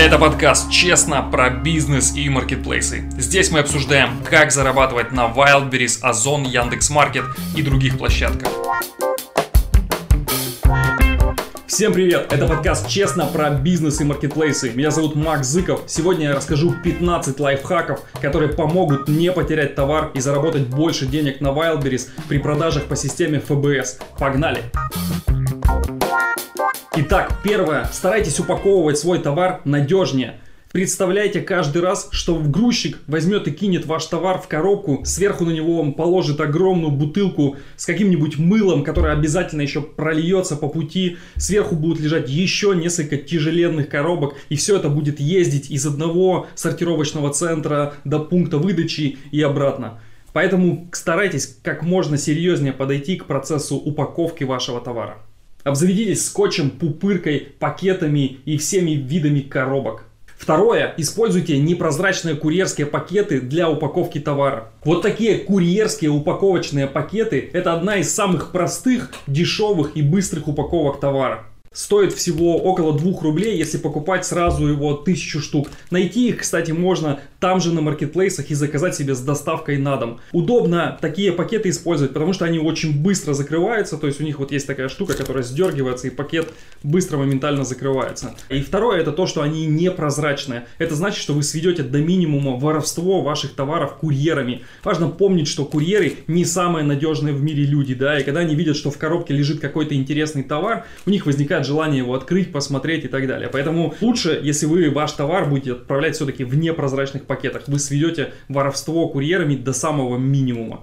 Это подкаст «Честно» про бизнес и маркетплейсы. Здесь мы обсуждаем, как зарабатывать на Wildberries, Озон, Яндекс.Маркет и других площадках. Всем привет! Это подкаст «Честно» про бизнес и маркетплейсы. Меня зовут Макс Зыков. Сегодня я расскажу 15 лайфхаков, которые помогут не потерять товар и заработать больше денег на Wildberries при продажах по системе ФБС. Погнали! Итак, первое. Старайтесь упаковывать свой товар надежнее. Представляйте каждый раз, что грузчик возьмет и кинет ваш товар в коробку, сверху на него он положит огромную бутылку с каким-нибудь мылом, которое обязательно еще прольется по пути, сверху будут лежать еще несколько тяжеленных коробок, и все это будет ездить из одного сортировочного центра до пункта выдачи и обратно. Поэтому старайтесь как можно серьезнее подойти к процессу упаковки вашего товара. Обзаведитесь скотчем, пупыркой, пакетами и всеми видами коробок. Второе. Используйте непрозрачные курьерские пакеты для упаковки товара. Вот такие курьерские упаковочные пакеты – это одна из самых простых, дешевых и быстрых упаковок товара. Стоит всего около 2 рублей, если покупать сразу его тысячу штук. Найти их, кстати, можно там же на маркетплейсах и заказать себе с доставкой на дом. Удобно такие пакеты использовать, потому что они очень быстро закрываются. То есть у них вот есть такая штука, которая сдергивается и пакет быстро моментально закрывается. И второе это то, что они непрозрачные. Это значит, что вы сведете до минимума воровство ваших товаров курьерами. Важно помнить, что курьеры не самые надежные в мире люди, да, и когда они видят, что в коробке лежит какой-то интересный товар, у них возникает желание его открыть, посмотреть и так далее. Поэтому лучше, если вы ваш товар будете отправлять все-таки в непрозрачных пакетах, вы сведете воровство курьерами до самого минимума.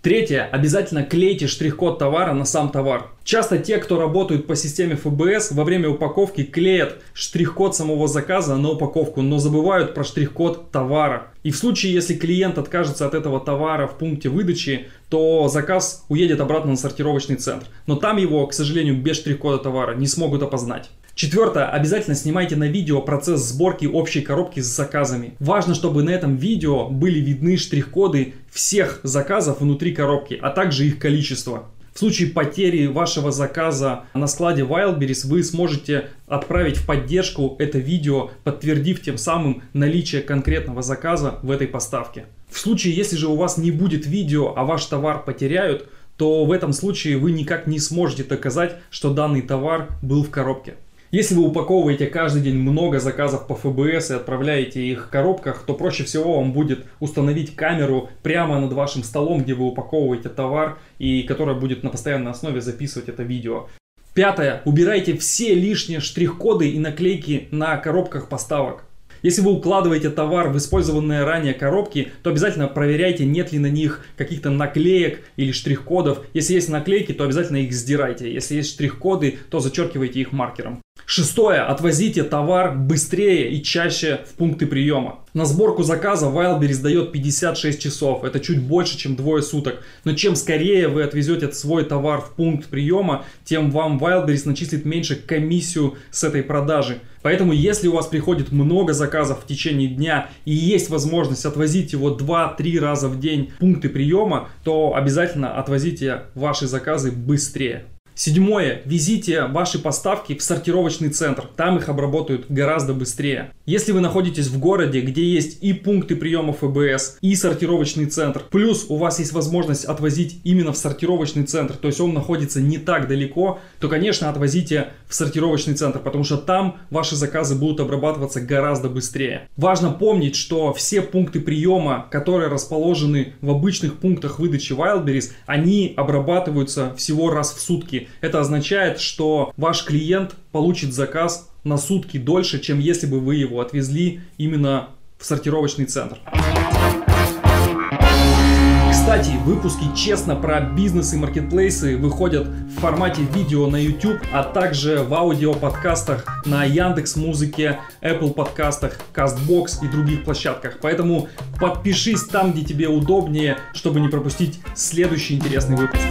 Третье. Обязательно клейте штрих-код товара на сам товар. Часто те, кто работают по системе ФБС, во время упаковки клеят штрих-код самого заказа на упаковку, но забывают про штрих-код товара. И в случае, если клиент откажется от этого товара в пункте выдачи, то заказ уедет обратно на сортировочный центр. Но там его, к сожалению, без штрих-кода товара не смогут опознать. Четвертое. Обязательно снимайте на видео процесс сборки общей коробки с заказами. Важно, чтобы на этом видео были видны штрих-коды всех заказов внутри коробки, а также их количество. В случае потери вашего заказа на складе Wildberries вы сможете отправить в поддержку это видео, подтвердив тем самым наличие конкретного заказа в этой поставке. В случае, если же у вас не будет видео, а ваш товар потеряют, то в этом случае вы никак не сможете доказать, что данный товар был в коробке. Если вы упаковываете каждый день много заказов по ФБС и отправляете их в коробках, то проще всего вам будет установить камеру прямо над вашим столом, где вы упаковываете товар, и которая будет на постоянной основе записывать это видео. Пятое. Убирайте все лишние штрих-коды и наклейки на коробках поставок. Если вы укладываете товар в использованные ранее коробки, то обязательно проверяйте, нет ли на них каких-то наклеек или штрих-кодов. Если есть наклейки, то обязательно их сдирайте. Если есть штрих-коды, то зачеркивайте их маркером. Шестое. Отвозите товар быстрее и чаще в пункты приема. На сборку заказа Wildberries дает 56 часов. Это чуть больше, чем двое суток. Но чем скорее вы отвезете свой товар в пункт приема, тем вам Wildberries начислит меньше комиссию с этой продажи. Поэтому, если у вас приходит много заказов в течение дня и есть возможность отвозить его 2-3 раза в день в пункты приема, то обязательно отвозите ваши заказы быстрее. Седьмое. Везите ваши поставки в сортировочный центр. Там их обработают гораздо быстрее. Если вы находитесь в городе, где есть и пункты приема ФБС, и сортировочный центр, плюс у вас есть возможность отвозить именно в сортировочный центр, то есть он находится не так далеко, то, конечно, отвозите в сортировочный центр, потому что там ваши заказы будут обрабатываться гораздо быстрее. Важно помнить, что все пункты приема, которые расположены в обычных пунктах выдачи Wildberries, они обрабатываются всего раз в сутки. Это означает, что ваш клиент получит заказ на сутки дольше, чем если бы вы его отвезли именно в сортировочный центр. Кстати, выпуски честно про бизнес и маркетплейсы выходят в формате видео на YouTube, а также в аудиоподкастах на Яндекс Музыке, Apple подкастах, CastBox и других площадках. Поэтому подпишись там, где тебе удобнее, чтобы не пропустить следующий интересный выпуск.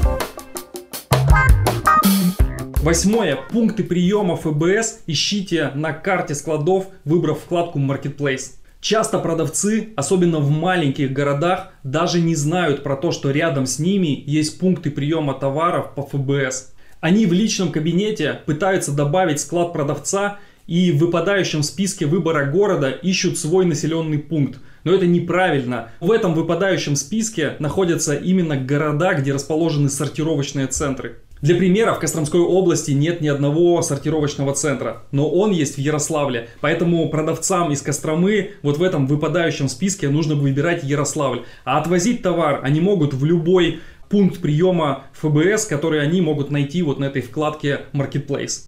Восьмое. Пункты приема ФБС ищите на карте складов, выбрав вкладку Marketplace. Часто продавцы, особенно в маленьких городах, даже не знают про то, что рядом с ними есть пункты приема товаров по ФБС. Они в личном кабинете пытаются добавить склад продавца и в выпадающем списке выбора города ищут свой населенный пункт. Но это неправильно. В этом выпадающем списке находятся именно города, где расположены сортировочные центры. Для примера, в Костромской области нет ни одного сортировочного центра, но он есть в Ярославле. Поэтому продавцам из Костромы вот в этом выпадающем списке нужно выбирать Ярославль. А отвозить товар они могут в любой пункт приема ФБС, который они могут найти вот на этой вкладке Marketplace.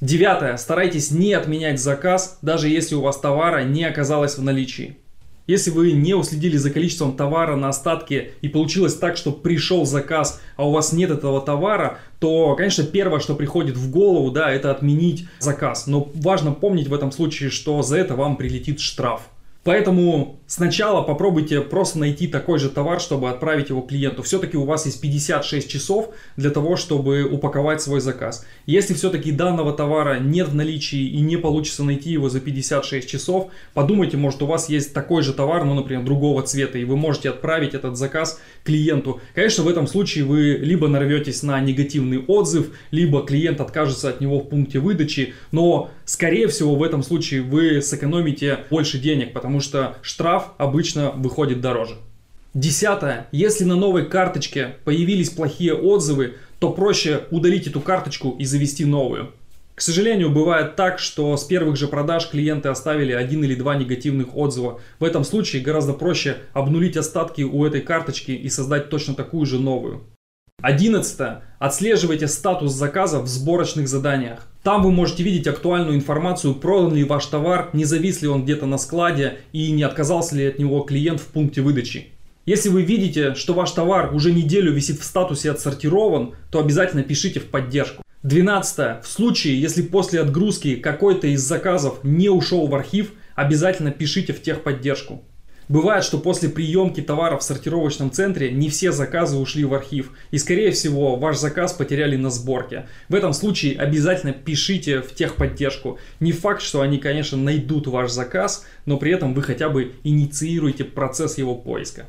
Девятое. Старайтесь не отменять заказ, даже если у вас товара не оказалось в наличии. Если вы не уследили за количеством товара на остатке и получилось так, что пришел заказ, а у вас нет этого товара, то, конечно, первое, что приходит в голову, да, это отменить заказ. Но важно помнить в этом случае, что за это вам прилетит штраф. Поэтому сначала попробуйте просто найти такой же товар, чтобы отправить его клиенту. Все-таки у вас есть 56 часов для того, чтобы упаковать свой заказ. Если все-таки данного товара нет в наличии и не получится найти его за 56 часов, подумайте, может у вас есть такой же товар, ну, например, другого цвета, и вы можете отправить этот заказ клиенту. Конечно, в этом случае вы либо нарветесь на негативный отзыв, либо клиент откажется от него в пункте выдачи, но, скорее всего, в этом случае вы сэкономите больше денег, потому что штраф обычно выходит дороже. Десятое. Если на новой карточке появились плохие отзывы, то проще удалить эту карточку и завести новую. К сожалению, бывает так, что с первых же продаж клиенты оставили один или два негативных отзыва. В этом случае гораздо проще обнулить остатки у этой карточки и создать точно такую же новую. Одиннадцатое. Отслеживайте статус заказа в сборочных заданиях. Там вы можете видеть актуальную информацию, продан ли ваш товар, не завис ли он где-то на складе и не отказался ли от него клиент в пункте выдачи. Если вы видите, что ваш товар уже неделю висит в статусе отсортирован, то обязательно пишите в поддержку. 12. В случае, если после отгрузки какой-то из заказов не ушел в архив, обязательно пишите в техподдержку. Бывает, что после приемки товара в сортировочном центре не все заказы ушли в архив, и скорее всего ваш заказ потеряли на сборке. В этом случае обязательно пишите в техподдержку. Не факт, что они, конечно, найдут ваш заказ, но при этом вы хотя бы инициируете процесс его поиска.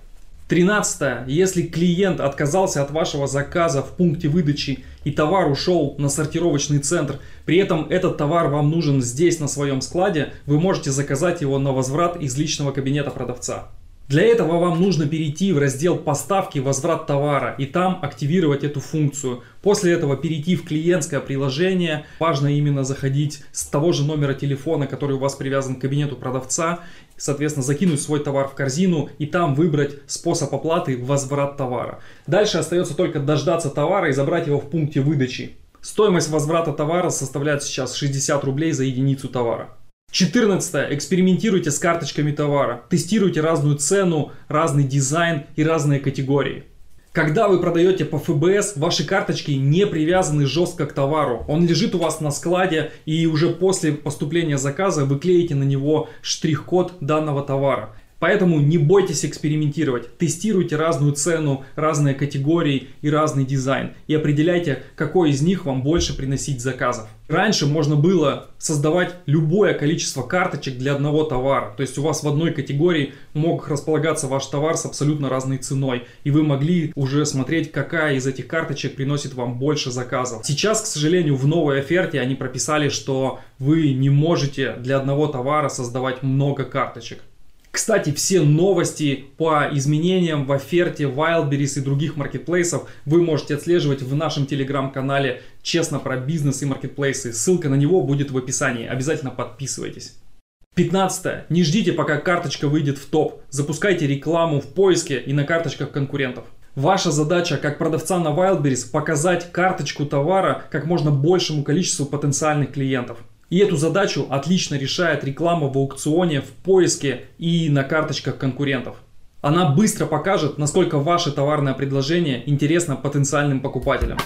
13. Если клиент отказался от вашего заказа в пункте выдачи и товар ушел на сортировочный центр, при этом этот товар вам нужен здесь на своем складе, вы можете заказать его на возврат из личного кабинета продавца. Для этого вам нужно перейти в раздел поставки возврат товара и там активировать эту функцию. После этого перейти в клиентское приложение. Важно именно заходить с того же номера телефона, который у вас привязан к кабинету продавца. Соответственно, закинуть свой товар в корзину и там выбрать способ оплаты возврат товара. Дальше остается только дождаться товара и забрать его в пункте выдачи. Стоимость возврата товара составляет сейчас 60 рублей за единицу товара. 14. Экспериментируйте с карточками товара. Тестируйте разную цену, разный дизайн и разные категории. Когда вы продаете по ФБС, ваши карточки не привязаны жестко к товару. Он лежит у вас на складе и уже после поступления заказа вы клеите на него штрих-код данного товара. Поэтому не бойтесь экспериментировать, тестируйте разную цену, разные категории и разный дизайн и определяйте, какой из них вам больше приносить заказов. Раньше можно было создавать любое количество карточек для одного товара. То есть у вас в одной категории мог располагаться ваш товар с абсолютно разной ценой. И вы могли уже смотреть, какая из этих карточек приносит вам больше заказов. Сейчас, к сожалению, в новой оферте они прописали, что вы не можете для одного товара создавать много карточек. Кстати, все новости по изменениям в оферте Wildberries и других маркетплейсов вы можете отслеживать в нашем телеграм-канале «Честно про бизнес и маркетплейсы». Ссылка на него будет в описании. Обязательно подписывайтесь. 15. Не ждите, пока карточка выйдет в топ. Запускайте рекламу в поиске и на карточках конкурентов. Ваша задача как продавца на Wildberries показать карточку товара как можно большему количеству потенциальных клиентов. И эту задачу отлично решает реклама в аукционе, в поиске и на карточках конкурентов. Она быстро покажет, насколько ваше товарное предложение интересно потенциальным покупателям.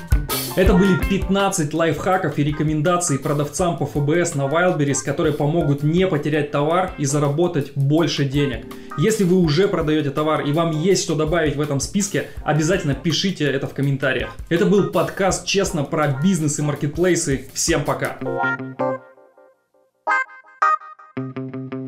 Это были 15 лайфхаков и рекомендаций продавцам по ФБС на Wildberries, которые помогут не потерять товар и заработать больше денег. Если вы уже продаете товар и вам есть что добавить в этом списке, обязательно пишите это в комментариях. Это был подкаст «Честно» про бизнес и маркетплейсы. Всем пока! Thank you.